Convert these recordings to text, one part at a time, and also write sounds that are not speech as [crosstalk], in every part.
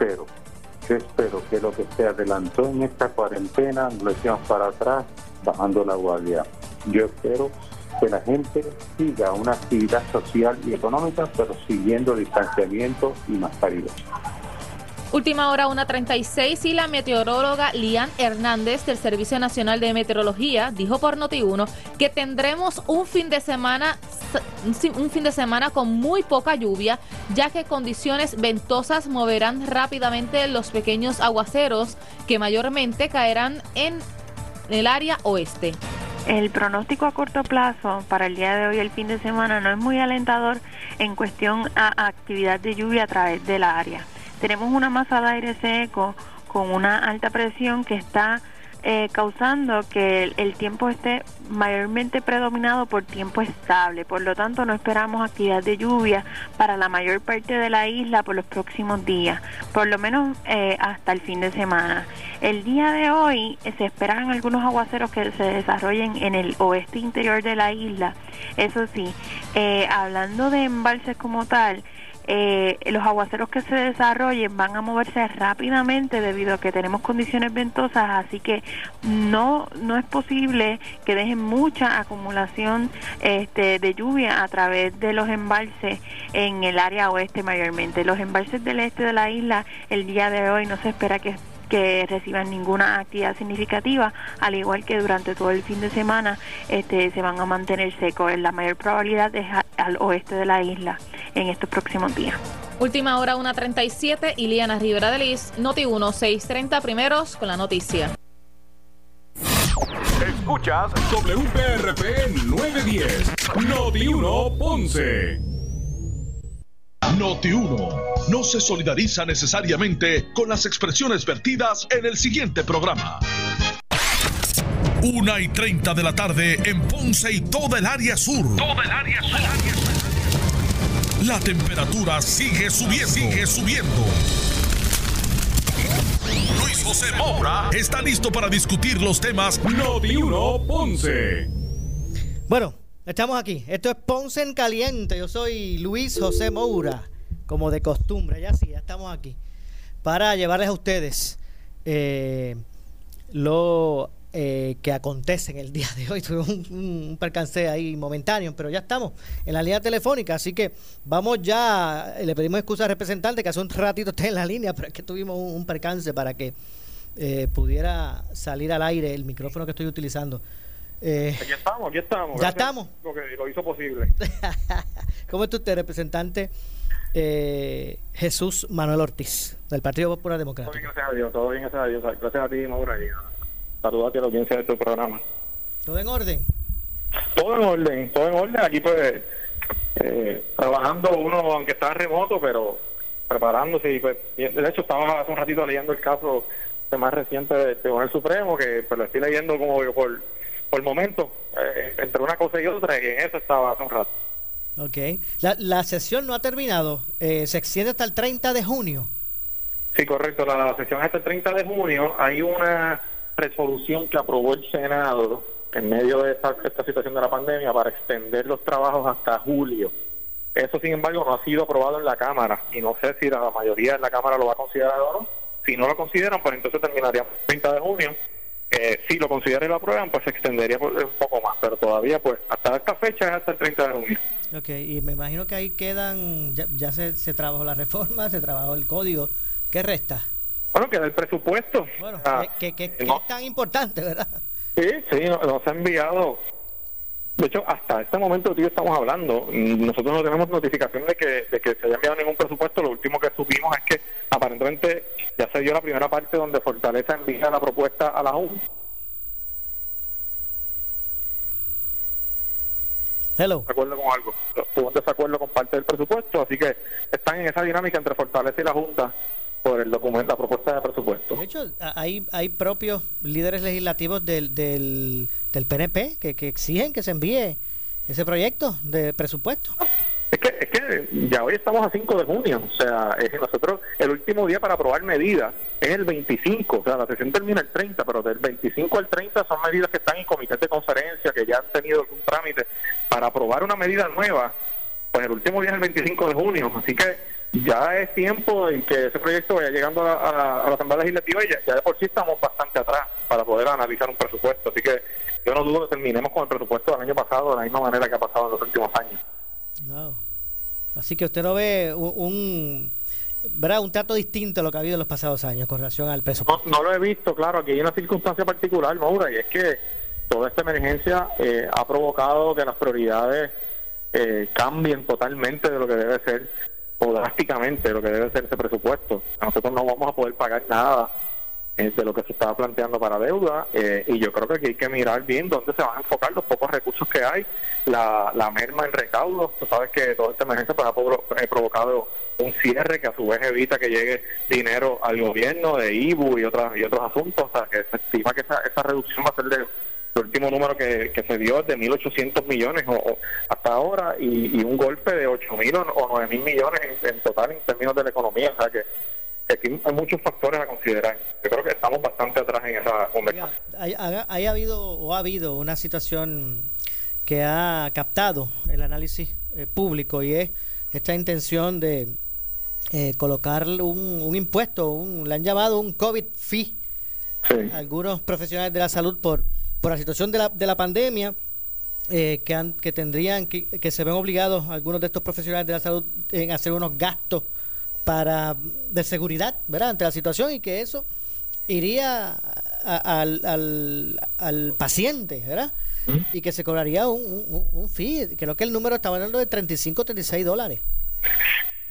espero, yo espero que lo que se adelantó en esta cuarentena lo echemos para atrás bajando la guardia. Yo espero que la gente siga una actividad social y económica, pero siguiendo distanciamiento y mascarilla. Última hora 1.36 y la meteoróloga Lian Hernández del Servicio Nacional de Meteorología dijo por Noti1 que tendremos un fin de semana un fin de semana con muy poca lluvia, ya que condiciones ventosas moverán rápidamente los pequeños aguaceros que mayormente caerán en el área oeste. El pronóstico a corto plazo para el día de hoy, el fin de semana, no es muy alentador en cuestión a actividad de lluvia a través del área tenemos una masa de aire seco con una alta presión que está eh, causando que el, tiempo esté mayormente predominado por tiempo estable. Por lo tanto, no esperamos actividad de lluvia para la mayor parte de la isla por los próximos días, por lo menos eh, hasta el fin de semana. El día de hoy eh, se esperan algunos aguaceros que se desarrollen en el oeste interior de la isla. Eso sí, hablando de embalses como tal, eh, los aguaceros que se desarrollen van a moverse rápidamente debido a que tenemos condiciones ventosas, así que no no es posible que dejen mucha acumulación este, de lluvia a través de los embalses en el área oeste mayormente. Los embalses del este de la isla el día de hoy no se espera que que reciban ninguna actividad significativa, al igual que durante todo el fin de semana este, se van a mantener secos. La mayor probabilidad es al oeste de la isla en estos próximos días. Última hora 1.37, Iliana Rivera de Liz, Noti 1, 6.30 primeros con la noticia. Escuchas WPRP 910, Noti 1 Ponce. Noti 1 no se solidariza necesariamente con las expresiones vertidas en el siguiente programa. Una y 30 de la tarde en Ponce y toda el área sur. Toda el área sur. La temperatura sigue subiendo. Sigue subiendo. Luis José Moura está listo para discutir los temas Noti 1 Ponce. Bueno, Estamos aquí. Esto es Ponce en Caliente. Yo soy Luis José Moura, como de costumbre. Ya sí, ya estamos aquí. Para llevarles a ustedes eh, lo eh, que acontece en el día de hoy. [laughs] Tuve un, percance ahí momentáneo, pero ya estamos en la línea telefónica. Así que vamos ya. Le pedimos excusa al representante que hace un ratito esté en la línea, [laughs] pero es que tuvimos un, percance para que eh, pudiera salir al aire el micrófono que estoy utilizando. Eh, aquí estamos, aquí estamos. Ya estamos. Lo que lo hizo posible. [laughs] ¿Cómo está usted, representante eh, Jesús Manuel Ortiz, del Partido Popular Democrático? Todo bien, gracias a Dios. Todo bien, gracias a Dios. Gracias a ti, Maura. Saludos a la audiencia de tu programa. ¿Todo en orden? Todo en orden, todo en orden. Aquí, pues, eh, trabajando uno, aunque está remoto, pero preparándose. Y, pues, de hecho, estaba hace un ratito leyendo el caso más reciente del Tribunal Supremo, que pues lo estoy leyendo como por por el momento, eh, entre una cosa y otra, y en eso estaba hace un rato. Ok. La, la sesión no ha terminado. Eh, ¿Se extiende hasta el 30 de junio? Sí, correcto. La, sesión es hasta el 30 de junio. Hay una resolución que aprobó el Senado en medio de esta, esta situación de la pandemia para extender los trabajos hasta julio. Eso, sin embargo, no ha sido aprobado en la Cámara y no sé si la mayoría de la Cámara lo va a considerar o no. Si no lo consideran, pues entonces terminaríamos el 30 de junio eh, si lo consideran y lo aprueban, pues se extendería un poco más, pero todavía pues hasta esta fecha es hasta el 30 de junio. Ok, y me imagino que ahí quedan, ya, se, se trabajó la [laughs] reforma, se trabajó el código, ¿qué resta? Bueno, queda el presupuesto. Bueno, que, que, es tan importante, ¿verdad? Sí, sí, nos ha enviado de hecho, hasta este momento que estamos hablando, nosotros no tenemos notificación de que, de que se haya enviado ningún presupuesto. Lo último que supimos es que aparentemente ya se dio la primera parte donde Fortaleza envía la propuesta a la Junta. Hello. acuerdo con algo. Tuvo un desacuerdo con parte del presupuesto, así que están en esa dinámica entre Fortaleza y la Junta por el documento, la propuesta de presupuesto. De hecho, hay, hay propios líderes legislativos del, del, del PNP que, que exigen que se envíe ese proyecto de presupuesto. Es que, es que ya hoy estamos a 5 de junio, o sea, es nosotros el último día para aprobar medidas es el 25, o sea, la sesión termina el 30, pero del 25 al 30 son medidas que están en comités de conferencia, que ya han tenido algún trámite para aprobar una medida nueva, pues el último día es el 25 de junio, así que ya es tiempo en que ese proyecto vaya llegando a, la Asamblea Legislativa y ya, de por sí estamos bastante atrás para poder analizar un presupuesto. Así que yo no dudo que terminemos con el presupuesto del año pasado de la misma manera que ha pasado en los últimos años. Así que usted no ve un, ¿verdad? un trato distinto a lo que ha habido en los pasados años con relación al presupuesto. No, lo he visto, claro, aquí hay una circunstancia particular, Maura, y es que toda esta emergencia eh, ha provocado que las prioridades eh, cambien totalmente de lo que debe ser o drásticamente lo que debe ser ese presupuesto. Nosotros no vamos a poder pagar nada eh, de lo que se estaba planteando para deuda eh, y yo creo que aquí hay que mirar bien dónde se van a enfocar los pocos recursos que hay, la, la merma en recaudos, tú sabes que toda esta emergencia pues, ha provocado un cierre que a su vez evita que llegue dinero al gobierno de IBU y, otras, y otros asuntos, o sea que se estima que esa, esa reducción va a ser de el último número que, se dio es de 1.800 millones o, hasta ahora y, un golpe de 8.000 o, 9.000 millones en, total en términos de la economía. O sea que, aquí hay muchos factores a considerar. Yo creo que estamos bastante atrás en esa conversación. Hay, ha habido o ha habido una situación que ha captado el análisis eh, público y es esta intención de eh, colocar un, un impuesto, un, le han llamado un COVID fee. Algunos profesionales de la salud por por la situación de la, de la pandemia, eh, que, que tendrían que, que se ven obligados algunos de estos profesionales de la salud en hacer unos gastos para de seguridad, ¿verdad? Ante la situación y que eso iría al, al, al, paciente, ¿verdad? Y que se cobraría un, un, un fee, creo que el número estaba hablando de 35 36 dólares.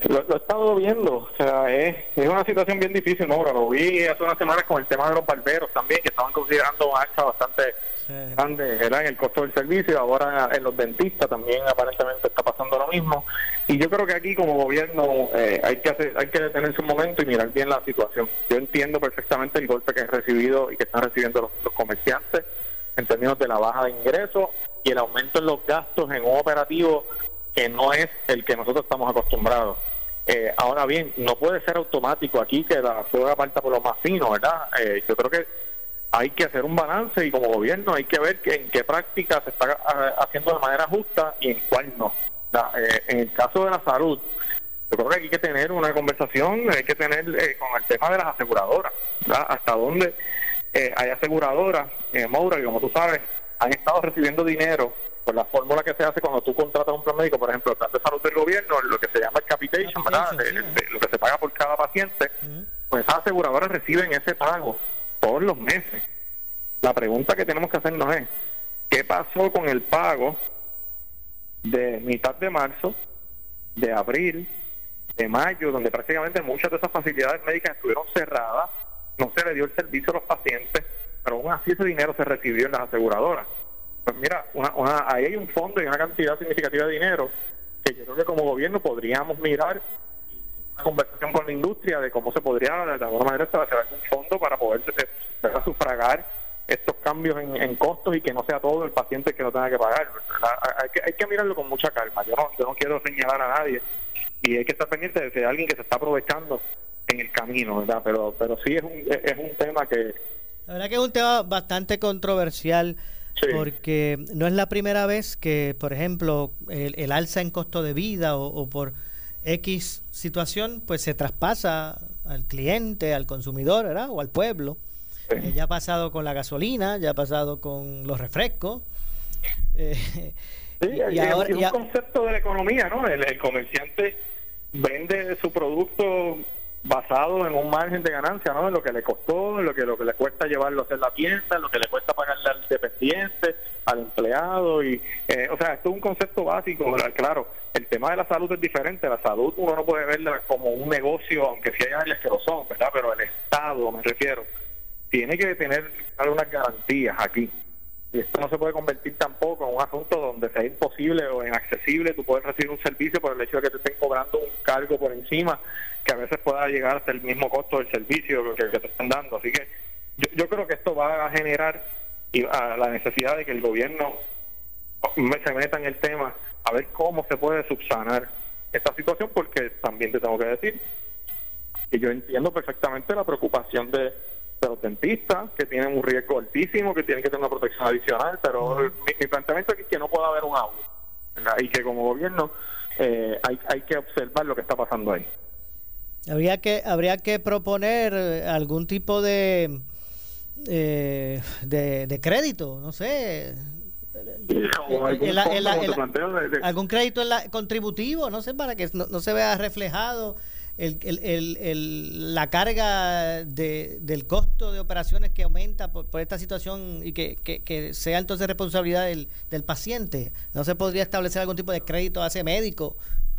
Lo, he estado viendo, o sea, es, es una situación bien difícil, ¿no? Lo vi hace unas semanas con el tema de los barberos también, que estaban considerando un alza bastante grande en el costo del servicio, ahora en los dentistas también aparentemente está pasando lo mismo. Y yo creo que aquí como gobierno eh, hay que hacer, hay que detenerse un momento y mirar bien la situación. Yo entiendo perfectamente el golpe que han recibido y que están recibiendo los, los comerciantes en términos de la baja de ingresos y el aumento en los gastos en un operativo que no es el que nosotros estamos acostumbrados. Eh, ahora bien, no puede ser automático aquí que la fuga parta por lo más fino, ¿verdad? Eh, yo creo que hay que hacer un balance y como gobierno hay que ver que en qué práctica se está eh, haciendo de manera justa y en cuál no. en el caso de la salud, yo creo que hay que tener una conversación, hay que tener con el tema de las aseguradoras, hasta dónde hay aseguradoras, eh, Maura, y como tú sabes, han estado recibiendo dinero por la fórmula que se hace cuando tú contratas un plan médico, por ejemplo, el plan de salud del gobierno, lo que se llama el capitation, ¿verdad? lo que se paga por cada paciente, pues esas aseguradoras reciben ese pago todos los meses. La pregunta que tenemos que hacernos es, ¿qué pasó con el pago de mitad de marzo, de abril, de mayo, donde prácticamente muchas de esas facilidades médicas estuvieron cerradas, no se le dio el servicio a los pacientes, pero aún así ese dinero se recibió en las aseguradoras. Pues mira, una, ahí hay un fondo y una cantidad significativa de dinero que yo creo que como gobierno podríamos mirar una conversación con la industria de cómo se podría de alguna manera establecer un fondo para poder sufragar estos cambios en, costos y que no sea todo el paciente que lo tenga que pagar. Hay que, hay que mirarlo con mucha calma. Yo no, yo no quiero señalar a nadie y hay que estar pendiente de que hay alguien que se está aprovechando en el camino, ¿verdad? Pero, pero sí es un, es un tema que... La verdad que es un tema bastante controversial porque no es la primera vez que, por ejemplo, el, alza en costo de vida o, por X situación, pues se traspasa al cliente, al consumidor, ¿verdad? O al pueblo. Eh, ya ha pasado con la gasolina, ya ha pasado con los refrescos. [laughs] Eh, sí, y, ahora, es un concepto de la economía, ¿no? el comerciante vende su producto basado en un margen de ganancia, ¿no? En lo que le costó, en lo que, lo que le cuesta llevarlo a hacer la tienda, en lo que le cuesta pagarle al dependiente, al empleado. y eh, O sea, esto es un concepto básico, claro. El tema de la salud es diferente. La salud uno no puede verla como un negocio, aunque sí hay áreas que lo son, ¿verdad? Pero el Estado, me refiero, tiene que tener algunas garantías aquí. Y esto no se puede convertir tampoco en un asunto donde sea imposible o inaccesible tú puedes recibir un servicio por el hecho de que te estén cobrando un cargo por encima que a veces pueda llegar hasta el mismo costo del servicio que, te están dando. Así que yo, creo que esto va a generar la necesidad de que el gobierno se meta en el tema a ver cómo se puede subsanar esta situación porque también te tengo que decir que yo entiendo perfectamente la preocupación de de los dentistas, que tienen un riesgo altísimo, que tienen que tener una protección adicional, pero mi, planteamiento es que no pueda haber un audio, y que como gobierno eh, hay, hay que observar lo que está pasando ahí. Habría que, habría que proponer algún tipo de, eh, de, crédito, no sé. algún crédito en la, contributivo, no sé, para que no se vea reflejado el, el, el, la carga de, del costo de operaciones que aumenta por, por esta situación y que, que, sea entonces responsabilidad del, del paciente. ¿No se podría establecer algún tipo de crédito a ese médico?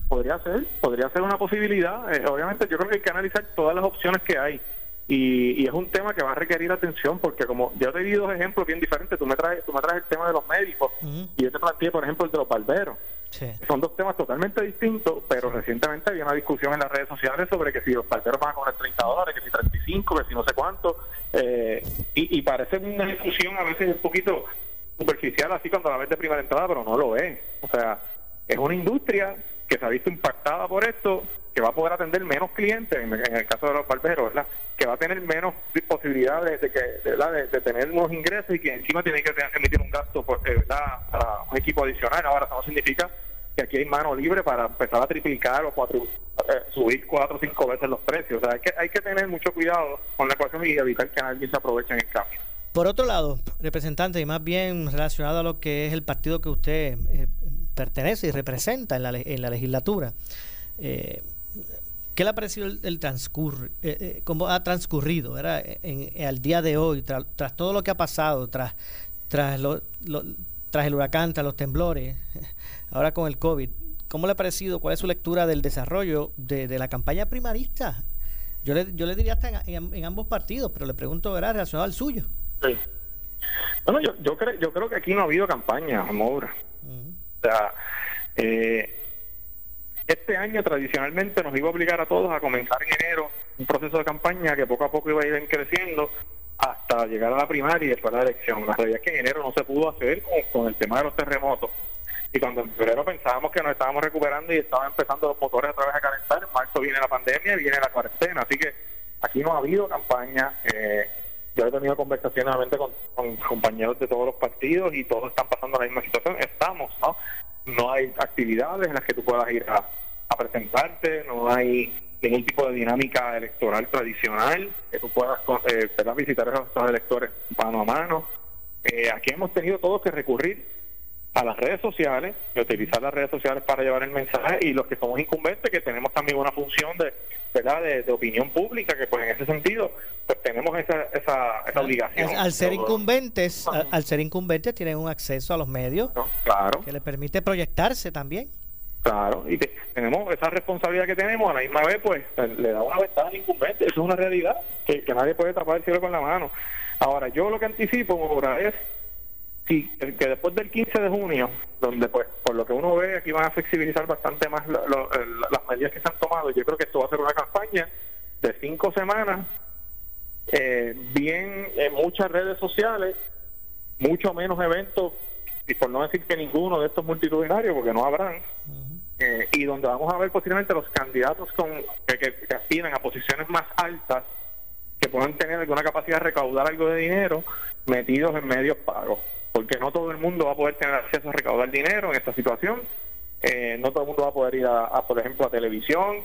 Podría ser, podría ser una posibilidad. Eh, obviamente yo creo que hay que analizar todas las opciones que hay. Y, y, es un tema que va a requerir atención porque como yo te di dos ejemplos bien diferentes, tú me traes, tú me traes el tema de los médicos y yo te planteé, por ejemplo, el de los barberos. Son dos temas totalmente distintos, pero recientemente había una discusión en las redes sociales sobre que si los parteros van a cobrar 30 dólares, que si 35, que si no sé cuánto. Eh, y, parece una discusión a veces un poquito superficial, así cuando la ves de primera entrada, pero no lo es. O sea, es una industria que se ha visto impactada por esto, que va a poder atender menos clientes, en, el caso de los barberos, ¿verdad? que va a tener menos posibilidades de, que, de, tener unos ingresos y que encima tiene que emitir un gasto por, eh, ¿verdad? para un equipo adicional. Ahora, eso no significa que aquí hay mano libre para empezar a triplicar o cuatro, eh, subir cuatro o cinco veces los precios. O sea, hay que, hay que tener mucho cuidado con la ecuación y evitar que alguien se aproveche en el cambio. Por otro lado, representante, y más bien relacionado a lo que es el partido que usted eh, pertenece y representa en la, en la legislatura, eh, ¿qué le ha parecido el, transcurso, eh, eh, cómo ha transcurrido En, al día de hoy, tras todo lo que ha pasado, tras, tras, tras el huracán, tras los temblores, [laughs] ahora con el COVID? ¿Cómo le ha parecido? ¿Cuál es su lectura del desarrollo de, la campaña primarista? Yo le, yo le diría hasta en, ambos partidos, pero le pregunto, ¿verdad? Relacionado al suyo. Bueno, yo, yo, creo, yo creo que aquí no ha habido campaña, Amor. Sea, eh, este año tradicionalmente nos iba a obligar a todos a comenzar en enero un proceso de campaña que poco a poco iba a ir creciendo hasta llegar a la primaria y después a la elección. La realidad es que en enero no se pudo hacer con, el tema de los terremotos. Y cuando en febrero pensábamos que nos estábamos recuperando y estaban empezando los motores otra vez a calentar, en marzo viene la pandemia y viene la cuarentena. Así que aquí no ha habido campaña. Eh, yo he tenido conversaciones con, con, compañeros de todos los partidos y todos están pasando la misma situación. Estamos, ¿no? No hay actividades en las que tú puedas ir a, presentarte, no hay ningún tipo de dinámica electoral tradicional que tú puedas eh, visitar a los electores mano a mano. Eh, aquí hemos tenido todos que recurrir a las redes sociales y utilizar las redes sociales para llevar el mensaje y los que somos incumbentes que tenemos también una función de verdad de, opinión pública que pues en ese sentido pues tenemos esa, esa, esa obligación. al ser incumbentes al, ser incumbentes tienen un acceso a los medios claro. que les permite proyectarse también. Claro y tenemos esa responsabilidad que tenemos a la misma vez pues le da una ventaja al incumbente eso es una realidad que, que nadie puede tapar el cielo con la mano. Ahora yo lo que anticipo ahora es Sí, que después del 15 de junio, donde pues por lo que uno ve aquí van a flexibilizar bastante más las medidas que se han tomado, yo creo que esto va a ser una campaña de cinco semanas, eh, bien en muchas redes sociales, mucho menos eventos, y por no decir que ninguno de estos multitudinarios, porque no habrán, eh, y donde vamos a ver posiblemente los candidatos con que, que aspiran a posiciones más altas, que puedan tener alguna capacidad de recaudar algo de dinero, metidos en medios pagos porque no todo el mundo va a poder tener acceso a recaudar dinero en esta situación, eh, no todo el mundo va a poder ir a, por ejemplo, a televisión,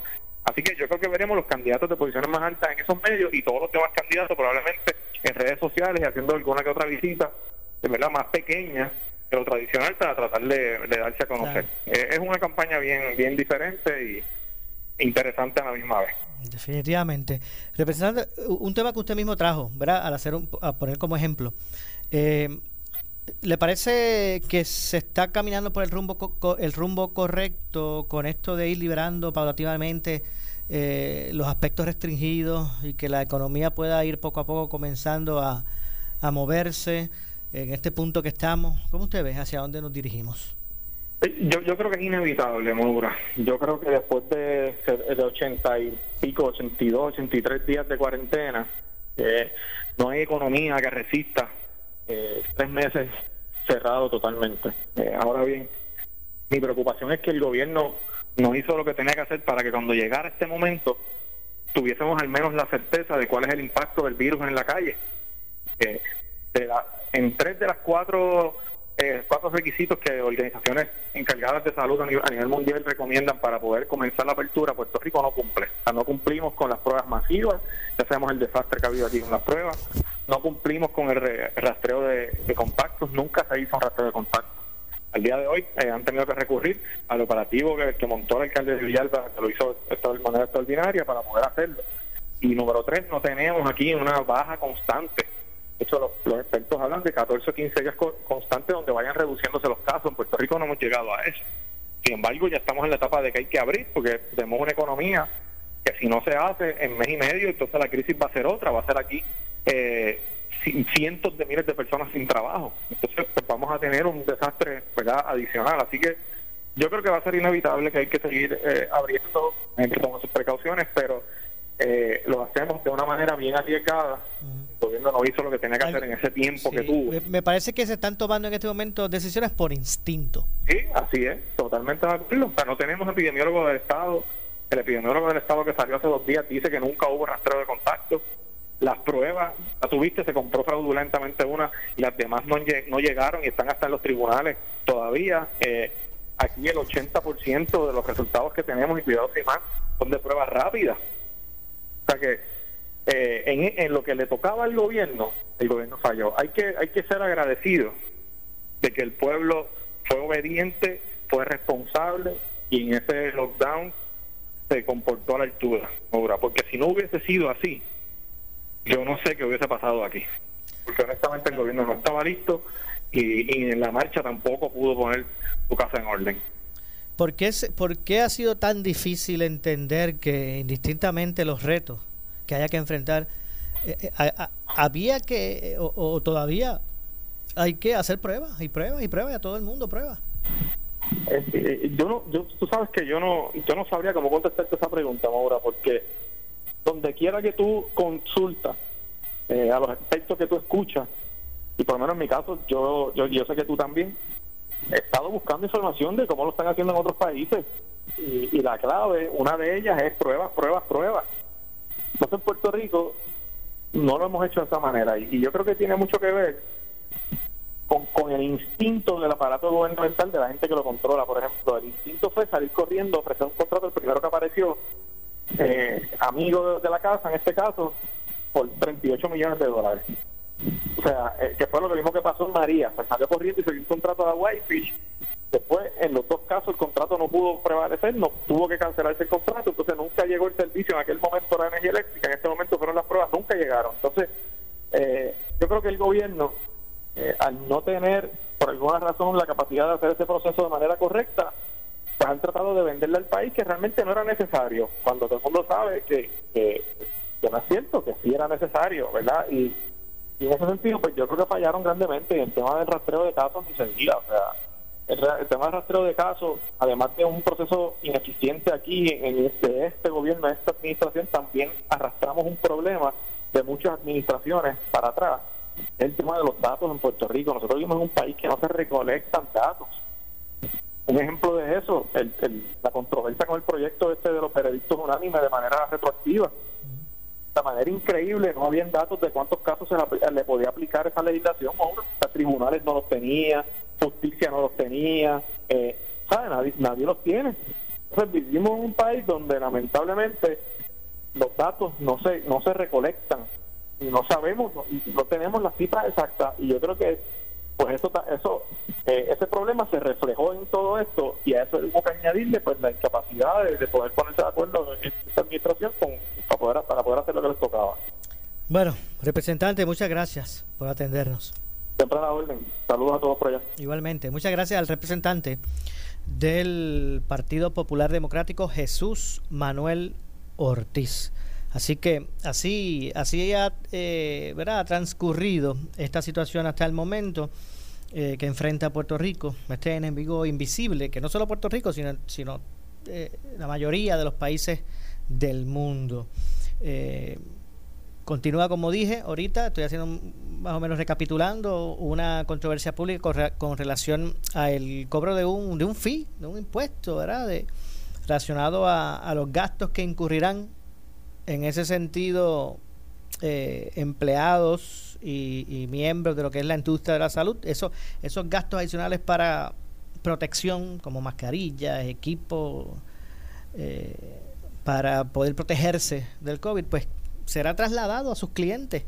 así que yo creo que veremos los candidatos de posiciones más altas en esos medios y todos los demás candidatos probablemente en redes sociales y haciendo alguna que otra visita, de verdad, más pequeña que lo tradicional para tratar de, darse a conocer. Eh, es una campaña bien, bien diferente y interesante a la misma vez. Definitivamente. Representante, un tema que usted mismo trajo, ¿verdad? Al hacer un, a poner como ejemplo. Eh, ¿Le parece que se está caminando por el rumbo el rumbo correcto con esto de ir liberando paulativamente eh, los aspectos restringidos y que la economía pueda ir poco a poco comenzando a, moverse en este punto que estamos? ¿Cómo usted ve hacia dónde nos dirigimos? Eh, yo, yo creo que es inevitable, Maura. Yo creo que después de, de 80 y pico, 82, 83 días de cuarentena, eh, no hay economía que resista eh, tres meses cerrado totalmente. Eh, ahora bien, mi preocupación es que el gobierno no hizo lo que tenía que hacer para que cuando llegara este momento tuviésemos al menos la certeza de cuál es el impacto del virus en la calle. Eh, en tres de las cuatro eh, cuatro requisitos que organizaciones encargadas de salud a nivel, mundial recomiendan para poder comenzar la apertura, Puerto Rico no cumple. O sea, no cumplimos con las pruebas masivas, ya sabemos el desastre que ha habido aquí con las pruebas, no cumplimos con el rastreo de, contactos, nunca se hizo un rastreo de contactos. Al día de hoy eh, han tenido que recurrir al operativo que, montó el alcalde de Villalba, que lo hizo de manera extraordinaria para poder hacerlo. Y número tres, no tenemos aquí una baja constante. De hecho, los, expertos hablan de 14 o 15 días constantes donde vayan reduciéndose los casos. En Puerto Rico no hemos llegado a eso. Sin embargo, ya estamos en la etapa de que hay que abrir, porque tenemos una economía que si no se hace en mes y medio, entonces la crisis va a ser otra, va a ser aquí eh, cientos de miles de personas sin trabajo. Entonces pues, vamos a tener un desastre adicional. Así que yo creo que va a ser inevitable que hay que seguir eh, abriendo, hay que tomar sus precauciones, pero eh, lo hacemos de una manera bien arriesgada. El gobierno no hizo lo que tenía que hacer en ese tiempo que tuvo. Me parece que se están tomando en este momento decisiones por instinto. Sí, así es, totalmente de acuerdo. O no tenemos epidemiólogo del Estado. El epidemiólogo del Estado que salió hace dos días dice que nunca hubo rastreo de contacto las pruebas, la tuviste, se compró fraudulentamente una y las demás no, no llegaron y están hasta en los tribunales todavía. Eh, aquí el 80% de los resultados que tenemos, y cuidado si más, son de pruebas rápidas. O sea que eh, en, lo que le tocaba al gobierno, el gobierno falló. Hay que, hay que ser agradecido de que el pueblo fue obediente, fue responsable y en ese lockdown se comportó a la altura, porque si no hubiese sido así, yo no sé qué hubiese pasado aquí. Porque honestamente el gobierno no estaba listo y, en la marcha tampoco pudo poner su casa en orden. ¿Por qué, ¿Por qué ha sido tan difícil entender que indistintamente los retos que haya que enfrentar, eh, eh, había que, o, todavía hay que hacer pruebas y pruebas y pruebas y a todo el mundo pruebas? Eh, yo no, yo, tú sabes que yo no, yo no sabría cómo contestarte esa pregunta, Maura, porque donde quiera que tú consultas eh, a los expertos que tú escuchas, y por lo menos en mi caso, yo, yo, sé que tú también, he estado buscando información de cómo lo están haciendo en otros países. Y, la clave, una de ellas es pruebas, pruebas, pruebas. Entonces en Puerto Rico no lo hemos hecho de esa manera. Y, yo creo que tiene mucho que ver con, con, el instinto del aparato gubernamental de la gente que lo controla. Por ejemplo, el instinto fue salir corriendo, ofrecer un contrato, el primero que apareció, eh, amigo de la casa, en este caso, por 38 millones de dólares. O sea, eh, que fue lo mismo que pasó en María. Se salió corriendo y se dio un contrato a Whitefish. Después, en los dos casos, el contrato no pudo prevalecer, no tuvo que cancelarse el contrato, entonces nunca llegó el servicio. En aquel momento la energía eléctrica, en este momento fueron las pruebas, nunca llegaron. Entonces, eh, yo creo que el gobierno, eh, al no tener, por alguna razón, la capacidad de hacer ese proceso de manera correcta, pues han tratado de venderle al país que realmente no era necesario, cuando todo el mundo sabe que, que, no es cierto, que sí era necesario, ¿verdad? Y, en ese sentido, pues yo creo que fallaron grandemente. en el tema del rastreo de casos ni se diga, o sea, el, tema del rastreo de casos, además de un proceso ineficiente aquí en este, este gobierno, en esta administración, también arrastramos un problema de muchas administraciones para atrás. El tema de los datos en Puerto Rico. Nosotros vivimos en un país que no se recolectan datos. Un ejemplo de eso, el, la controversia con el proyecto este de los periodistas unánimes de manera retroactiva. De manera increíble, no habían datos de cuántos casos se le podía aplicar esa legislación. Los tribunales no los tenía, justicia no los tenía, eh, Nadie, nadie los tiene. Entonces vivimos en un país donde lamentablemente los datos no se, no se recolectan y no sabemos, no, no tenemos las cifras exactas. Y yo creo que pues eso, eso eh, ese problema se reflejó en todo esto y a eso hubo que añadirle pues la incapacidad de, poder ponerse de acuerdo en esta administración con, para, poder, para poder hacer lo que les tocaba. Bueno, representante, muchas gracias por atendernos. Siempre a la orden. Saludos a todos por allá. Igualmente, muchas gracias al representante del Partido Popular Democrático, Jesús Manuel Ortiz. Así que así, así ha, eh, ha transcurrido esta situación hasta el momento eh, que enfrenta Puerto Rico, este enemigo invisible, que no solo Puerto Rico, sino, sino eh, la mayoría de los países del mundo. continúa, como dije ahorita, estoy haciendo más o menos recapitulando una controversia pública con, relación al cobro de un, de un fee, de un impuesto, ¿verdad? De, relacionado a, a los gastos que incurrirán en ese sentido eh, empleados y, miembros de lo que es la industria de la salud, eso, esos gastos adicionales para protección, como mascarillas, equipo, eh, para poder protegerse del COVID, pues será trasladado a sus clientes.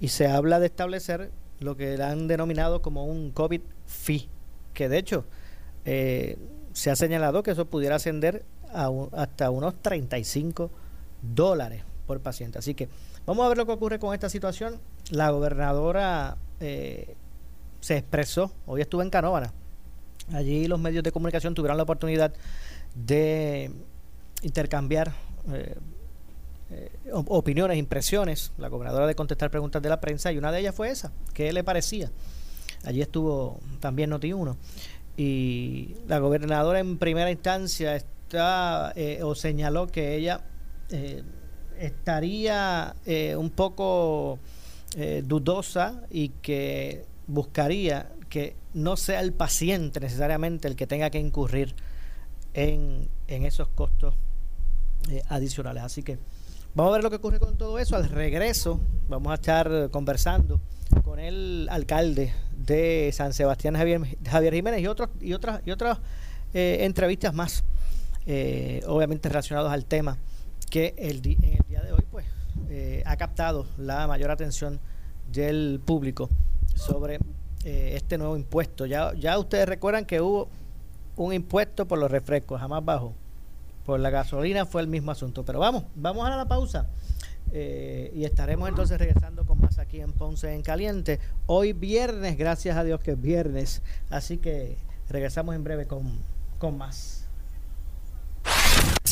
Y se habla de establecer lo que han denominado como un COVID fee, que de hecho eh, se ha señalado que eso pudiera ascender a hasta unos 35 dólares por paciente. Así que vamos a ver lo que ocurre con esta situación. La gobernadora eh, se expresó, hoy estuve en Canóvana, allí los medios de comunicación tuvieron la oportunidad de intercambiar eh, eh, opiniones, impresiones, la gobernadora de contestar preguntas de la prensa y una de ellas fue esa, ¿qué le parecía? Allí estuvo también Noti1 y la gobernadora en primera instancia está o señaló que ella estaría un poco dudosa y que buscaría que no sea el paciente necesariamente el que tenga que incurrir en, en esos costos eh, adicionales. Así que vamos a ver lo que ocurre con todo eso. Al regreso vamos a estar conversando con el alcalde de San Sebastián, Javier, Javier Jiménez, y, otros, y otras, y otras eh, entrevistas más, eh, obviamente relacionados al tema que el en el día de hoy pues ha captado la mayor atención del público sobre este nuevo impuesto. Ya, ya ustedes recuerdan que hubo un impuesto por los refrescos, jamás bajo. Por la gasolina fue el mismo asunto. Pero vamos, vamos a la pausa. Eh, y estaremos entonces regresando con más aquí en Ponce en Caliente. Hoy viernes, gracias a Dios que es viernes. Así que regresamos en breve con, con más.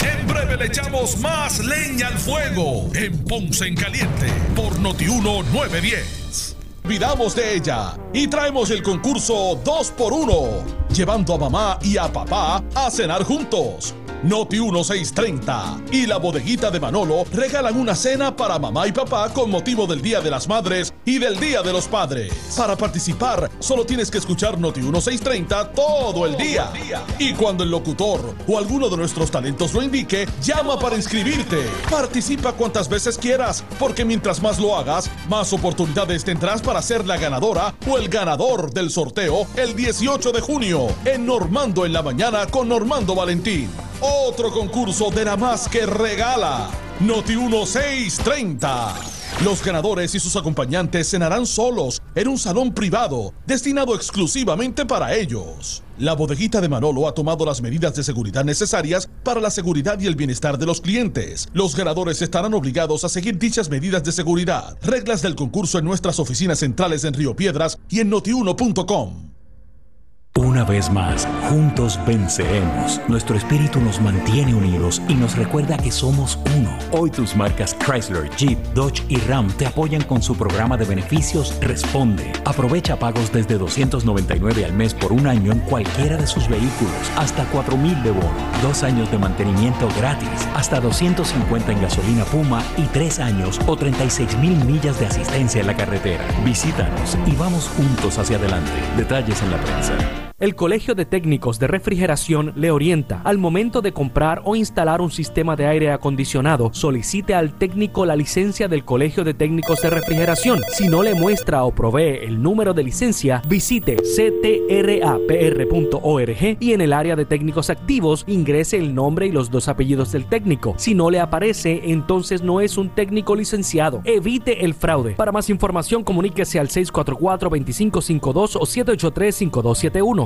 En breve le echamos más leña al fuego en Ponce en Caliente por Notiuno 910 olvidamos de ella y traemos el concurso 2x1, llevando a mamá y a papá a cenar juntos. Noti 1630 y la bodeguita de Manolo regalan una cena para mamá y papá con motivo del Día de las Madres y del Día de los Padres. Para participar, solo tienes que escuchar Noti 1630 todo el día. Y cuando el locutor o alguno de nuestros talentos lo indique, llama para inscribirte. Participa cuantas veces quieras, porque mientras más lo hagas, más oportunidades tendrás para ser la ganadora o el ganador del sorteo el 18 de junio en Normando en la mañana con Normando Valentín. Otro concurso de la más que regala. Noti 1630. Los ganadores y sus acompañantes cenarán solos en un salón privado destinado exclusivamente para ellos. La bodeguita de Manolo ha tomado las medidas de seguridad necesarias para la seguridad y el bienestar de los clientes. Los ganadores estarán obligados a seguir dichas medidas de seguridad. Reglas del concurso en nuestras oficinas centrales en Río Piedras y en notiuno.com. Una vez más, juntos venceremos. Nuestro espíritu nos mantiene unidos y nos recuerda que somos uno. Hoy tus marcas Chrysler, Jeep, Dodge y Ram te apoyan con su programa de beneficios Responde. Aprovecha pagos desde 299 al mes por un año en cualquiera de sus vehículos, hasta 4000 de bono, dos años de mantenimiento gratis, hasta 250 en gasolina Puma y tres años o 36 mil millas de asistencia en la carretera. Visítanos y vamos juntos hacia adelante. Detalles en la prensa. El Colegio de Técnicos de Refrigeración le orienta. Al momento de comprar o instalar un sistema de aire acondicionado, solicite al técnico la licencia del Colegio de Técnicos de Refrigeración. Si no le muestra o provee el número de licencia, visite ctrapr.org y en el área de técnicos activos ingrese el nombre y los dos apellidos del técnico. Si no le aparece, entonces no es un técnico licenciado. Evite el fraude. Para más información, comuníquese al 644-2552 o 783-5271.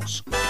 Girls.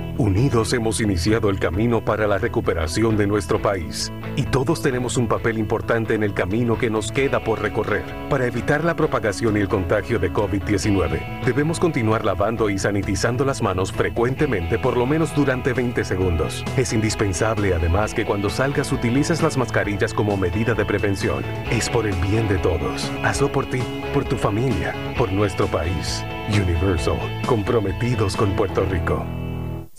Unidos hemos iniciado el camino para la recuperación de nuestro país y todos tenemos un papel importante en el camino que nos queda por recorrer. Para evitar la propagación y el contagio de COVID-19, debemos continuar lavando y sanitizando las manos frecuentemente por lo menos durante 20 segundos. Es indispensable además que cuando salgas utilices las mascarillas como medida de prevención. Es por el bien de todos. Hazlo por ti, por tu familia, por nuestro país. Universal, comprometidos con Puerto Rico.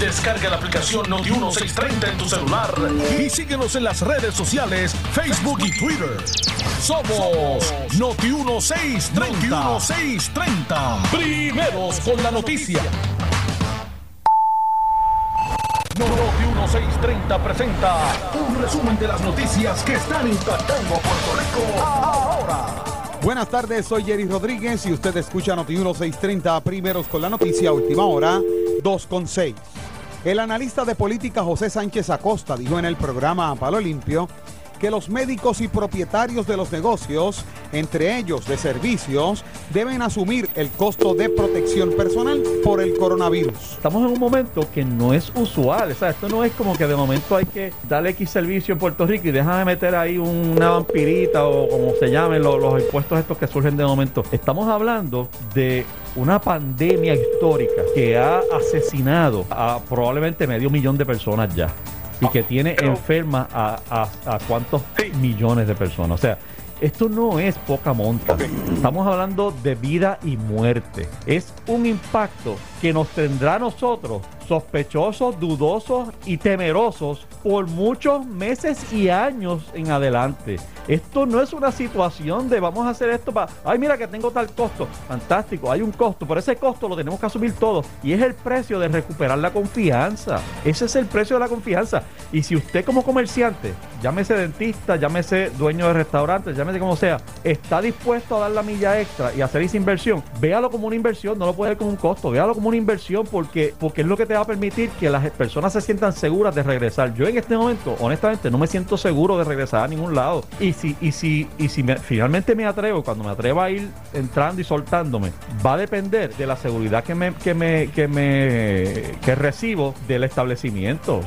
Descarga la aplicación Noti1630 en tu celular y síguenos en las redes sociales, Facebook y Twitter. Somos Noti1630. Noti1630. Primeros con la noticia. Noti1630 presenta un resumen de las noticias que están impactando a Puerto Rico ahora. Buenas tardes, soy Jerry Rodríguez y usted escucha Noti 1630 primeros con la noticia última hora 2 con 6. El analista de política José Sánchez Acosta dijo en el programa Palo Limpio que los médicos y propietarios de los negocios, entre ellos de servicios, deben asumir el costo de protección personal por el coronavirus. Estamos en un momento que no es usual, o sea, esto no es como que de momento hay que darle X servicio en Puerto Rico y déjame meter ahí una vampirita o como se llamen los, los impuestos estos que surgen de momento. Estamos hablando de una pandemia histórica que ha asesinado a probablemente medio millón de personas ya y que tiene enferma a, a, a cuántos millones de personas. O sea, esto no es poca monta. Estamos hablando de vida y muerte. Es un impacto que nos tendrá a nosotros sospechosos, dudosos y temerosos por muchos meses y años en adelante. Esto no es una situación de vamos a hacer esto para, ay mira que tengo tal costo. Fantástico, hay un costo, pero ese costo lo tenemos que asumir todos y es el precio de recuperar la confianza. Ese es el precio de la confianza. Y si usted como comerciante, llámese dentista, llámese dueño de restaurante, llámese como sea, está dispuesto a dar la milla extra y hacer esa inversión, véalo como una inversión, no lo puede ver como un costo, véalo como una inversión porque, porque es lo que te va a permitir que las personas se sientan seguras de regresar. Yo en este momento, honestamente, no me siento seguro de regresar a ningún lado. Y si, y si, y si finalmente me atrevo, cuando me atrevo a ir entrando y soltándome, va a depender de la seguridad que me, que me, que me que recibo del establecimiento.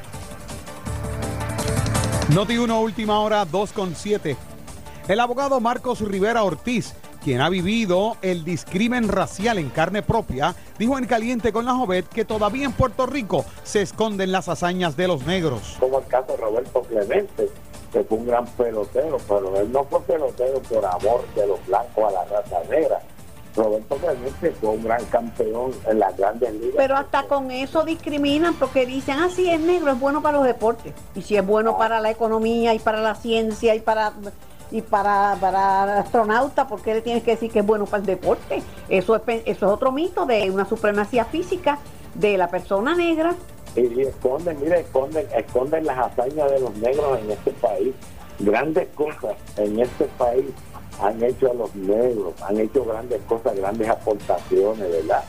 Noti 1, última hora, 2 con 7. El abogado Marcos Rivera Ortiz quien ha vivido el discrimen racial en carne propia, dijo en Caliente con la Jovet que todavía en Puerto Rico se esconden las hazañas de los negros. Como el caso de Roberto Clemente, que fue un gran pelotero, pero él no fue pelotero por amor de los blancos a la raza negra, Roberto Clemente fue un gran campeón en las grandes ligas. Pero hasta con eso discriminan porque dicen, ah, sí, es negro, es bueno para los deportes. Y si es bueno para la economía y para la ciencia y para y para, para astronauta, ¿por qué le tienes que decir que es bueno para el deporte? Eso es, eso es otro mito de una supremacía física de la persona negra. Y, esconden, mire, esconden, esconden las hazañas de los negros en este país. Grandes cosas en este país han hecho a los negros, han hecho grandes cosas, grandes aportaciones, ¿verdad?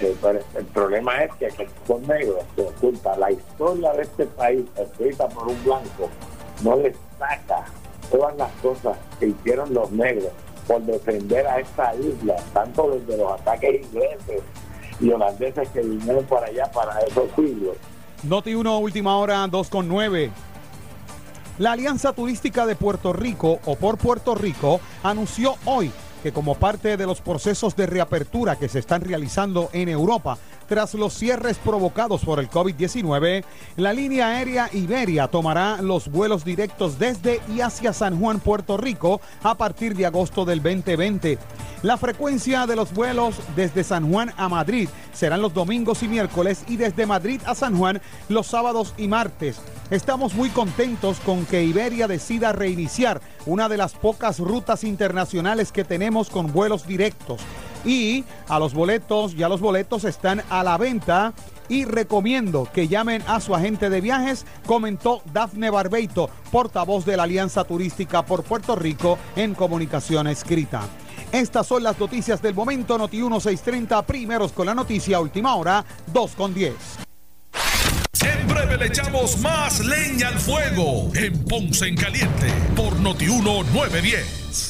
Eh, el problema es que, que son negros se oculta. La historia de este país, escrita por un blanco, no destaca todas las cosas que hicieron los negros por defender a esta isla, tanto desde los ataques ingleses y holandeses que vinieron para allá para esos siglos. Noti 1, última hora, 2 con 9. La Alianza Turística de Puerto Rico, o por Puerto Rico, anunció hoy que como parte de los procesos de reapertura que se están realizando en Europa, tras los cierres provocados por el COVID-19, la línea aérea Iberia tomará los vuelos directos desde y hacia San Juan, Puerto Rico, a partir de agosto del 2020. La frecuencia de los vuelos desde San Juan a Madrid serán los domingos y miércoles y desde Madrid a San Juan los sábados y martes. Estamos muy contentos con que Iberia decida reiniciar una de las pocas rutas internacionales que tenemos con vuelos directos. Y a los boletos, ya los boletos están a la venta y recomiendo que llamen a su agente de viajes, comentó Dafne Barbeito, portavoz de la Alianza Turística por Puerto Rico en comunicación escrita. Estas son las noticias del momento, Noti 1630, primeros con la noticia, última hora, 2 con 10. En breve le echamos más leña al fuego en Ponce en Caliente por Notiuno 910.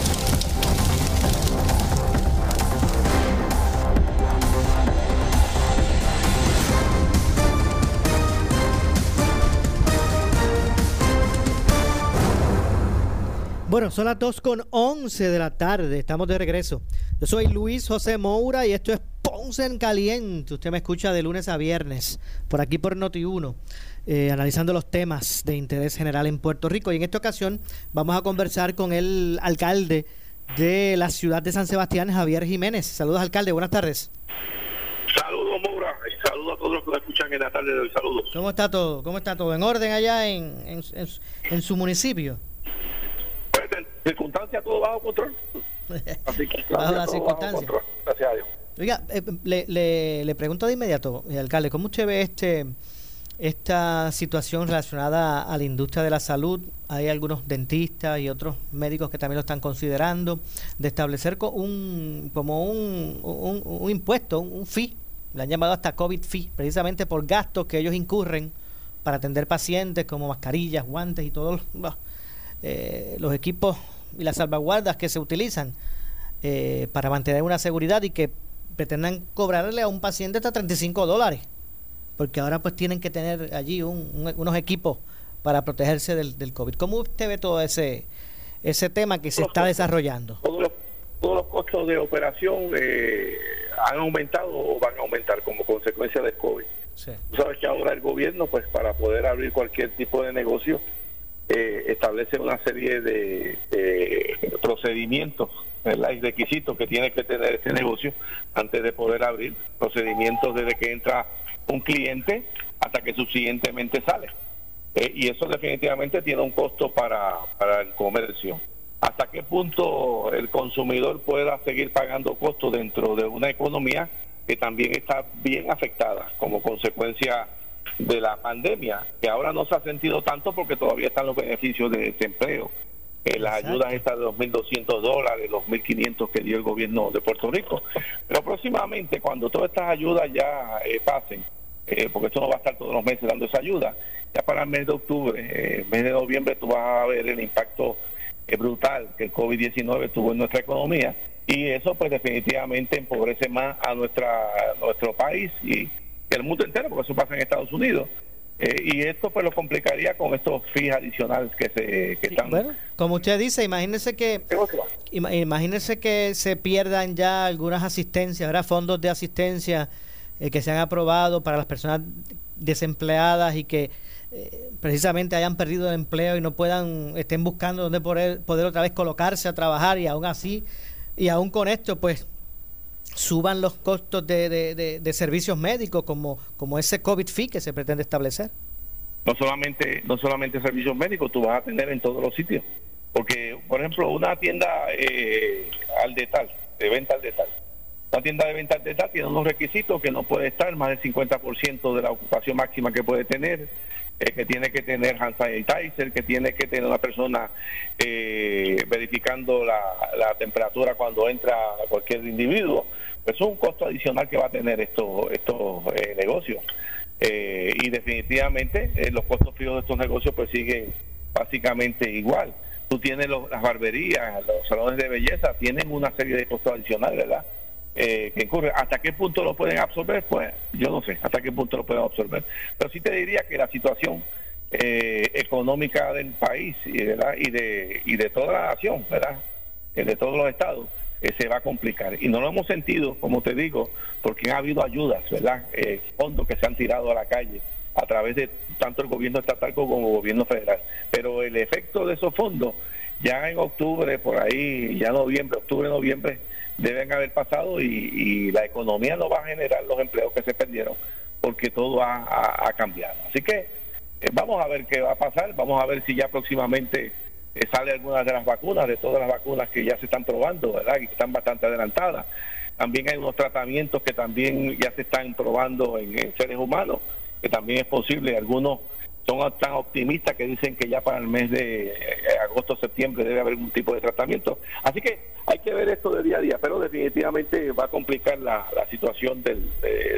Bueno, son las 2 con 11 de la tarde. Estamos de regreso. Yo soy Luis José Moura y esto es Ponce en Caliente. Usted me escucha de lunes a viernes por aquí por Noti1, eh, analizando los temas de interés general en Puerto Rico. Y en esta ocasión vamos a conversar con el alcalde de la ciudad de San Sebastián, Javier Jiménez. Saludos, alcalde. Buenas tardes. Saludos, Moura. Y saludos a todos los que lo escuchan en la tarde de hoy. Saludos. ¿Cómo está todo? ¿Cómo está todo? ¿En orden allá en, en su municipio? Circunstancias todo bajo control. [laughs] bajo las circunstancias. Gracias a Dios. Oiga, eh, le, le, pregunto de inmediato, eh, alcalde, ¿cómo usted ve este esta situación relacionada a la industria de la salud? Hay algunos dentistas y otros médicos que también lo están considerando, de establecer un, como un, un, un impuesto, un fee, le han llamado hasta COVID fee, precisamente por gastos que ellos incurren para atender pacientes como mascarillas, guantes y todos los eh, los equipos y las salvaguardas que se utilizan eh, para mantener una seguridad y que pretendan cobrarle a un paciente hasta 35 dólares, porque ahora pues tienen que tener allí unos equipos para protegerse del, del, COVID. ¿Cómo usted ve todo ese, ese tema que se está desarrollando? Todos los, todos los costos de operación eh, han aumentado o van a aumentar como consecuencia del COVID. Tú sabes que ahora el gobierno, pues para poder abrir cualquier tipo de negocio, eh, establece una serie de, procedimientos y requisitos que tiene que tener este negocio antes de poder abrir procedimientos desde que entra un cliente hasta que subsiguientemente sale. Eh, y eso definitivamente tiene un costo para, para el comercio. ¿Hasta qué punto el consumidor pueda seguir pagando costos dentro de una economía que también está bien afectada como consecuencia de la pandemia, que ahora no se ha sentido tanto porque todavía están los beneficios de desempleo, eh, las ayudas estas de 2.200 dólares, los 1.500 que dio el gobierno de Puerto Rico. Pero próximamente, cuando todas estas ayudas ya eh, pasen, eh, porque esto no va a estar todos los meses dando esa ayuda, ya para el mes de octubre, mes de noviembre, tú vas a ver el impacto brutal que el COVID-19 tuvo en nuestra economía y eso pues definitivamente empobrece más a nuestra nuestro país y, el mundo entero porque eso pasa en Estados Unidos. Eh, y esto pues lo complicaría con estos fees adicionales que se que están bueno como usted dice imagínese que imagínese que se pierdan ya algunas asistencias ¿verdad? fondos de asistencia eh, que se han aprobado para las personas desempleadas y que eh, precisamente hayan perdido el empleo y no puedan, estén buscando dónde poder, poder otra vez colocarse a trabajar y aún así, y aún con esto, pues suban los costos de, de, servicios médicos como, como ese COVID fee que se pretende establecer. No solamente, no solamente servicios médicos, tú vas a tener en todos los sitios. Porque, por ejemplo, una tienda eh, al detal, de venta al detal, una tienda de venta al detal tiene unos requisitos que no puede estar más del 50% de la ocupación máxima que puede tener, eh, que tiene que tener hand sanitizer, que tiene que tener una persona eh, verificando la, temperatura cuando entra cualquier individuo. Pues es un costo adicional que va a tener estos estos eh, negocios. y definitivamente los costos fijos de estos negocios pues siguen básicamente igual. Tú tienes las barberías, los salones de belleza, tienen una serie de costos adicionales, ¿verdad? Eh, que. ¿Hasta qué punto lo pueden absorber? Pues yo no sé hasta qué punto lo pueden absorber. Pero sí te diría que la situación eh, económica del país y, ¿verdad? y de y de toda la nación, ¿verdad? Eh, de todos los estados, eh, se va a complicar. Y no lo hemos sentido, como te digo, porque ha habido ayudas, ¿verdad? fondos que se han tirado a la calle a través de tanto el gobierno estatal como el gobierno federal. Pero el efecto de esos fondos, ya en octubre, por ahí, ya noviembre, octubre, noviembre, deben haber pasado y, la economía no va a generar los empleos que se perdieron porque todo ha, cambiado. Así que eh, vamos a ver qué va a pasar, vamos a ver si ya próximamente eh, sale alguna de las vacunas, de todas las vacunas que ya se están probando, ¿verdad? Y que están bastante adelantadas. También hay unos tratamientos que también ya se están probando en seres humanos, que también es posible, algunos son tan optimistas que dicen que ya para el mes de eh, agosto septiembre debe haber algún tipo de tratamiento. Así que hay que ver esto de día a día, pero definitivamente va a complicar la, situación de,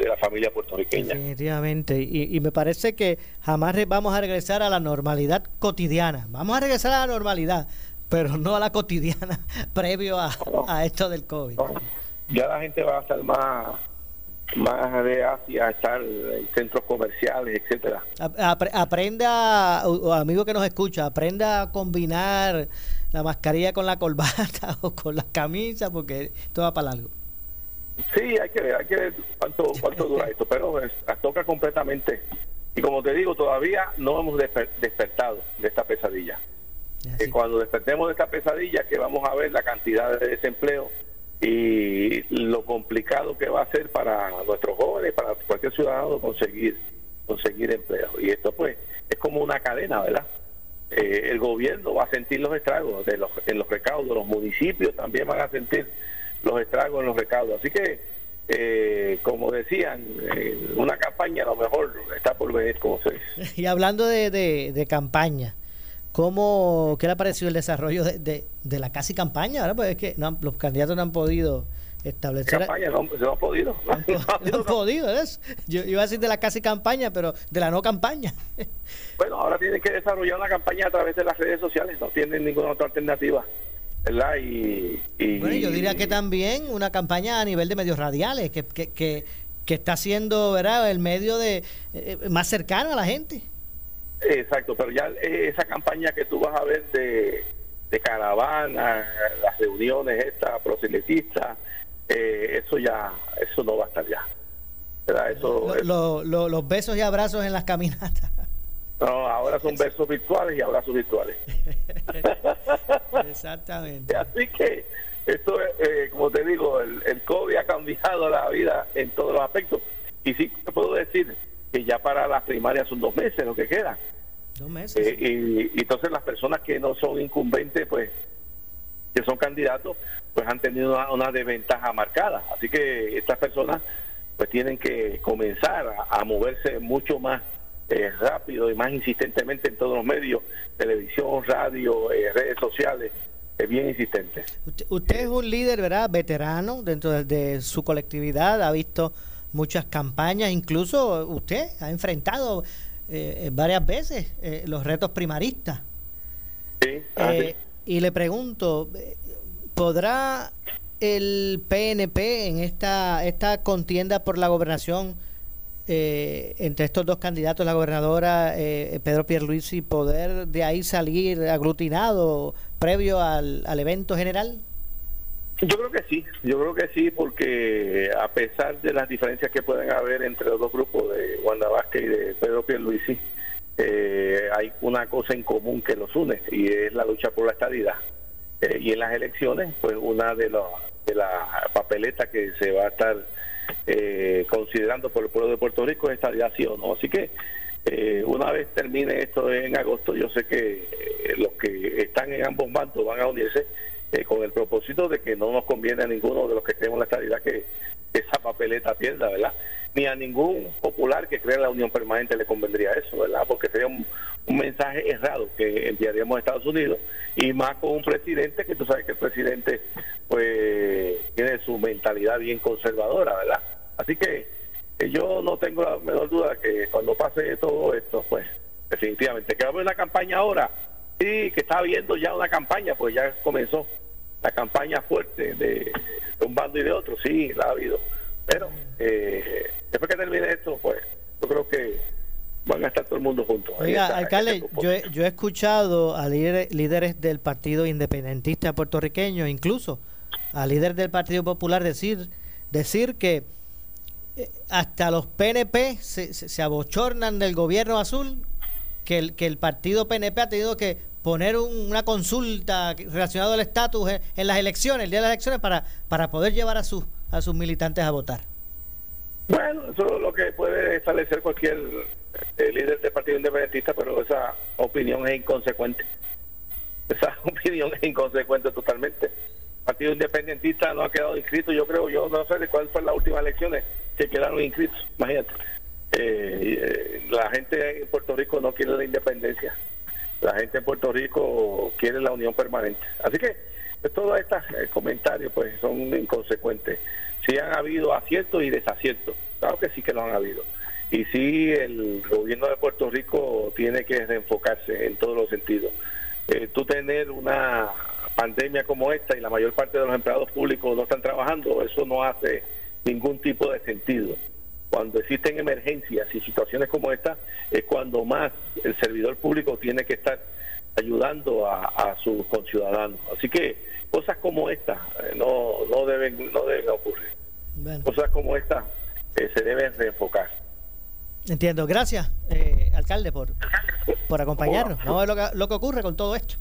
la familia puertorriqueña. Definitivamente, y, me parece que jamás vamos a regresar a la normalidad cotidiana. Vamos a regresar a la normalidad, pero no a la cotidiana [laughs] previo a, esto del COVID. Ya la gente va a estar más más de Asia, estar en centros comerciales, etcétera. aprenda, amigo que nos escucha, aprenda a combinar la mascarilla con la corbata [laughs] o con la camisa, porque esto va para largo. Sí, hay que ver, hay que ver cuánto, cuánto dura esto, pero toca completamente. Y como te digo, todavía no hemos despertado de esta pesadilla. Que cuando despertemos de esta pesadilla, que vamos a ver la cantidad de desempleo y lo complicado que va a ser para nuestros jóvenes, para cualquier ciudadano conseguir conseguir empleo. Y esto pues es como una cadena, ¿verdad? Eh, el gobierno va a sentir los estragos de los, en los recaudos, los municipios también van a sentir los estragos en los recaudos. Así que, eh, como decían, eh, una campaña a lo mejor está por venir, como se dice. [laughs] Y hablando de, de, de campaña, ¿Cómo, ¿Qué le ha parecido el desarrollo de, de, la casi campaña? ¿verdad? Pues es que los candidatos no han podido establecer. Campaña, no, no han podido. [laughs] [laughs] No han, podido, Yo iba a decir de la casi campaña, pero de la no campaña. [laughs] Bueno, ahora tienen que desarrollar una campaña a través de las redes sociales, no tienen ninguna otra alternativa. ¿verdad? Y, bueno, yo diría que también una campaña a nivel de medios radiales, que, que, que, que está siendo ¿verdad? el medio de eh, más cercano a la gente. Exacto, pero ya eh, esa campaña que tú vas a ver de, de caravana, las reuniones estas proselitistas, eh, eso ya, eso no va a estar ya. Eso, los besos y abrazos en las caminatas. No, ahora son besos virtuales y abrazos virtuales. [laughs] Exactamente. [laughs] Así que esto, eh, como te digo, el, el COVID ha cambiado la vida en todos los aspectos. Y sí te puedo decir que ya para las primarias son dos meses lo que queda. Dos meses. Eh, y, y entonces las personas que no son incumbentes, pues que son candidatos, pues han tenido una, una desventaja marcada. Así que estas personas pues tienen que comenzar a, moverse mucho más eh, rápido y más insistentemente en todos los medios, televisión, radio, eh, redes sociales, es bien insistente. Usted, es un líder, ¿verdad? Veterano dentro de, su colectividad, ha visto muchas campañas, incluso usted ha enfrentado eh, varias veces los retos primaristas. Sí. Y le pregunto, ¿podrá el PNP en esta, esta contienda por la gobernación eh, entre estos dos candidatos, la gobernadora eh, Pedro Pierluisi, poder de ahí salir aglutinado previo al, al evento general? Yo creo que sí, yo creo que sí, porque a pesar de las diferencias que pueden haber entre los dos grupos de Wanda Vázquez y de Pedro Pierluisi, eh, hay una cosa en común que los une y es la lucha por la estabilidad. Eh, y en las elecciones, pues una de, los, de las papeletas que se va a estar eh, considerando por el pueblo de Puerto Rico es estabilidad sí o no. Así que una vez termine esto en agosto, yo sé que los que están en ambos bandos van a unirse con el propósito de que no nos conviene a ninguno de los que tenemos la estabilidad que esa papeleta pierda, ¿verdad? Ni a ningún popular que crea la unión permanente le convendría eso, ¿verdad? Porque sería un, mensaje errado que enviaríamos a Estados Unidos y más con un presidente que tú sabes que el presidente pues tiene su mentalidad bien conservadora, ¿verdad? Así que eh, yo no tengo la menor duda que cuando pase todo esto, pues definitivamente, que va a haber una campaña ahora, sí, que está habiendo ya una campaña, pues ya comenzó la campaña fuerte de, un bando y de otro, sí, la ha habido. Pero eh, después que termine esto, pues yo creo que van a estar todo el mundo juntos. Oiga, alcalde, yo, he, yo he escuchado a líderes, del Partido Independentista puertorriqueño, incluso a líderes del Partido Popular decir, decir que eh, hasta los PNP se, se, abochornan del gobierno azul, que el, que el partido PNP ha tenido que poner una consulta relacionada al estatus en, las elecciones, el día de las elecciones, para, para poder llevar a, sus a sus militantes a votar? Bueno, eso es lo que puede establecer cualquier eh, líder del Partido Independentista, pero esa opinión es inconsecuente. Esa [laughs] opinión es inconsecuente totalmente. El Partido Independentista no ha quedado inscrito, yo creo, yo no sé de cuáles fueron las últimas elecciones que quedaron inscritos, imagínate. Eh, eh, la gente en Puerto Rico no quiere la independencia la gente en Puerto Rico quiere la unión permanente. Así que pues, todos estos eh, comentarios pues son inconsecuentes. Sí han habido aciertos y desaciertos, claro que sí que lo han habido. Y sí el gobierno de Puerto Rico tiene que reenfocarse en todos los sentidos. Eh, tú tener una pandemia como esta y la mayor parte de los empleados públicos no están trabajando, eso no hace ningún tipo de sentido cuando existen emergencias y situaciones como esta, es cuando más el servidor público tiene que estar ayudando a, sus conciudadanos. Así que cosas como esta eh, no, no, deben, no deben ocurrir. Cosas como esta eh, se deben reenfocar. Entiendo. Gracias, eh, alcalde, por, por acompañarnos. No es lo que, lo que ocurre con todo esto.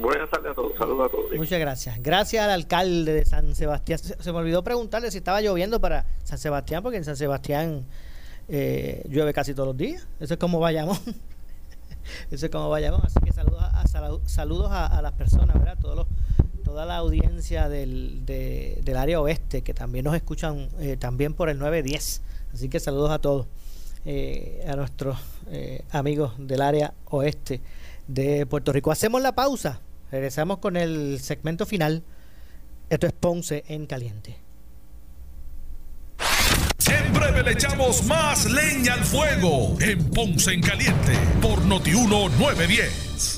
Buenas tardes a todos, saludos a todos. Muchas gracias. Gracias al alcalde de San Sebastián. Se, me olvidó preguntarle si estaba lloviendo para San Sebastián, porque en San Sebastián eh, llueve casi todos los días. Eso es como vayamos. [laughs] Eso es como vayamos. Así que saludos a, saludos a, las personas, ¿verdad? Todos toda la audiencia del, del área oeste, que también nos escuchan eh, también por el 910. Así que saludos a todos, eh, a nuestros amigos del área oeste de Puerto Rico. Hacemos la pausa. Regresamos con el segmento final. Esto es Ponce en Caliente. En breve le echamos más leña al fuego en Ponce en Caliente por Notiuno 910.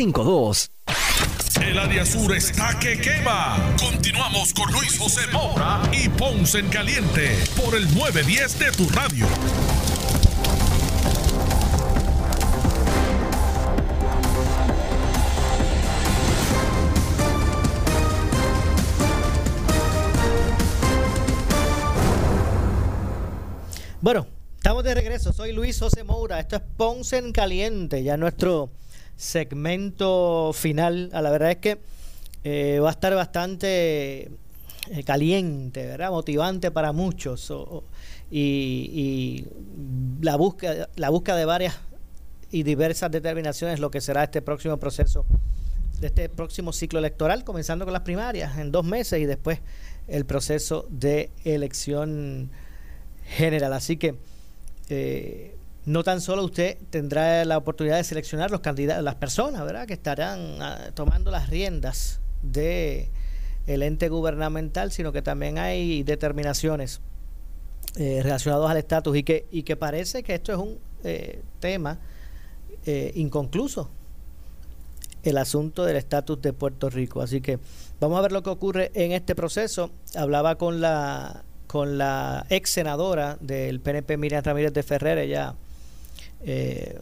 787-642-2452. El área sur está que quema. Continuamos con Luis José Moura y Ponce en Caliente por el 910 de tu radio. Bueno, estamos de regreso. Soy Luis José Moura. Esto es Ponce en Caliente. Ya nuestro segmento final. A la verdad es que eh, va a estar bastante eh, caliente, ¿verdad? Motivante para muchos. y, la búsqueda, la búsqueda de varias y diversas determinaciones lo que será este próximo proceso de este próximo ciclo electoral, comenzando con las primarias en dos meses y después el proceso de elección general. Así que eh, no tan solo usted tendrá la oportunidad de seleccionar los candidatos, las personas, ¿verdad?, que estarán ah, tomando las riendas de el ente gubernamental, sino que también hay determinaciones eh, relacionadas al estatus y que, y que parece que esto es un eh, tema eh, inconcluso, el asunto del estatus de Puerto Rico. Así que vamos a ver lo que ocurre en este proceso. Hablaba con la con la ex senadora del PNP, Miriam Ramírez de Ferrer, ella eh,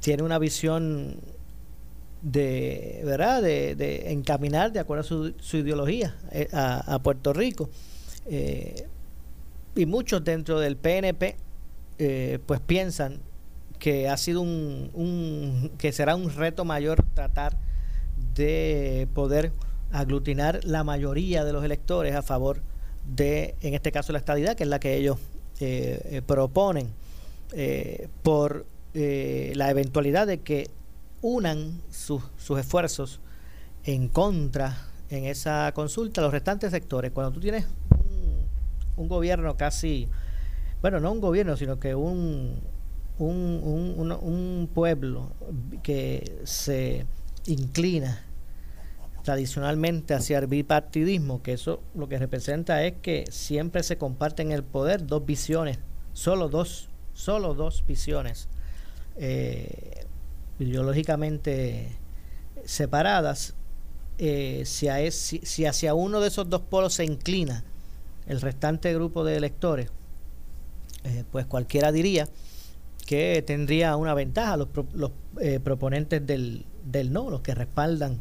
tiene una visión de verdad de, encaminar de acuerdo a su, ideología eh, a, Puerto Rico. Eh, y muchos dentro del PNP pues piensan que ha sido un, un, que será un reto mayor tratar de poder aglutinar la mayoría de los electores a favor de en este caso la estabilidad que es la que ellos proponen eh, por eh, la eventualidad de que unan sus, sus esfuerzos en contra en esa consulta los restantes sectores. Cuando tú tienes un, gobierno casi, bueno, no un gobierno, sino que un, un, un, un pueblo que se inclina tradicionalmente hacia el bipartidismo, que eso lo que representa es que siempre se comparten el poder dos visiones, solo dos solo dos visiones eh, ideológicamente separadas, eh, si, hacia uno de esos dos polos se inclina el restante grupo de electores, eh, pues cualquiera diría que tendría una ventaja. Los, los proponentes del, del, no, los que respaldan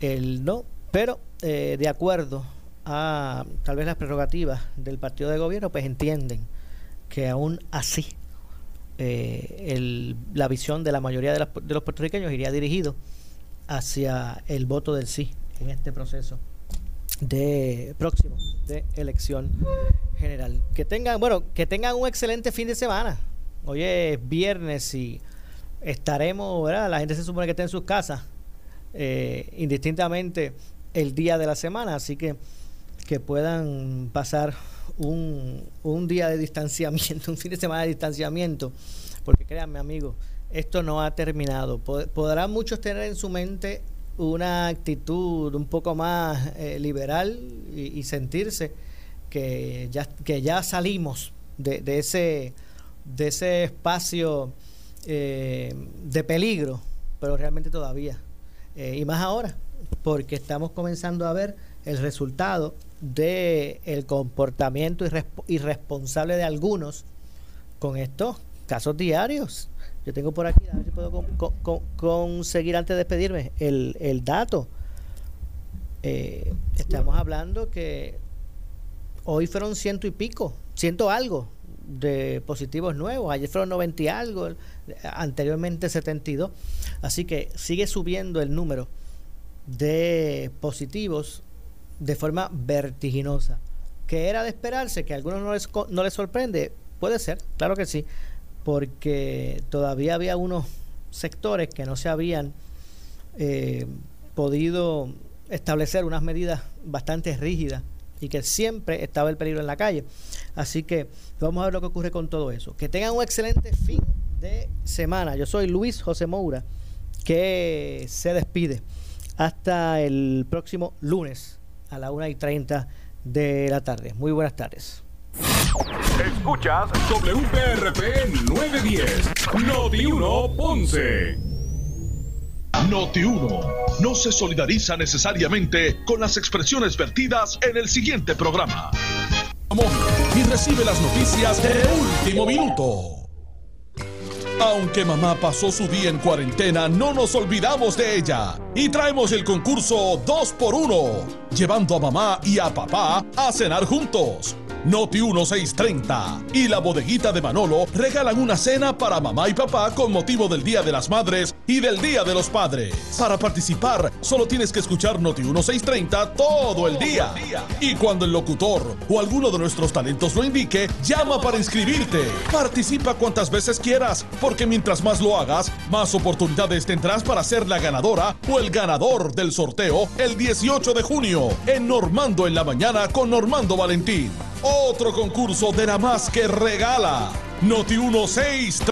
el no, pero de acuerdo a tal vez las prerrogativas del partido de gobierno, pues entienden que aún así eh, la visión de la mayoría de, los puertorriqueños iría dirigido hacia el voto del sí en este proceso de próximo de elección general. Que tengan, bueno, que tengan un excelente fin de semana. Hoy es viernes y estaremos. La gente se supone que está en sus casas, eh, indistintamente el día de la semana, así que que puedan pasar un, un día de distanciamiento, [laughs] un fin de semana de distanciamiento, porque créanme amigos, esto no ha terminado. Podrán muchos tener en su mente una actitud un poco más eh, liberal y, sentirse que ya, que ya salimos de, de ese, de ese espacio eh, de peligro, pero realmente todavía. Eh, y más ahora, porque estamos comenzando a ver el resultado de el comportamiento irresponsable de algunos con estos casos diarios. Yo tengo por aquí, a ver si puedo conseguir antes de despedirme el, el dato. Eh, estamos hablando que hoy fueron ciento y pico, ciento algo de positivos nuevos. Ayer fueron 90 y algo, anteriormente 72. Así que sigue subiendo el número de positivos de forma vertiginosa. ¿Que era de esperarse? ¿Que a algunos no les, no les sorprende? Puede ser, claro que sí, porque todavía había unos sectores que no se habían eh, podido establecer unas medidas bastante rígidas y que siempre estaba el peligro en la calle. Así que vamos a ver lo que ocurre con todo eso. Que tengan un excelente fin de semana. Yo soy Luis José Moura, que se despide hasta el próximo lunes a la 1 y 30 de la tarde. Muy buenas tardes. Escuchas WPRP 910, Noti 1 Ponce. Noti 1 no se solidariza necesariamente con las expresiones vertidas en el siguiente programa. Y recibe las noticias de último minuto. Aunque mamá pasó su día en cuarentena, no nos olvidamos de ella. Y traemos el concurso 2x1, llevando a mamá y a papá a cenar juntos. Noti 1630 y la bodeguita de Manolo regalan una cena para mamá y papá con motivo del Día de las Madres y del Día de los Padres. Para participar, solo tienes que escuchar Noti 1630 todo el día. Y cuando el locutor o alguno de nuestros talentos lo indique, llama para inscribirte. Participa cuantas veces quieras, porque mientras más lo hagas, más oportunidades tendrás para ser la ganadora o el ganador del sorteo el 18 de junio en Normando en la mañana con Normando Valentín. Otro concurso de la más que regala. Noti 1630.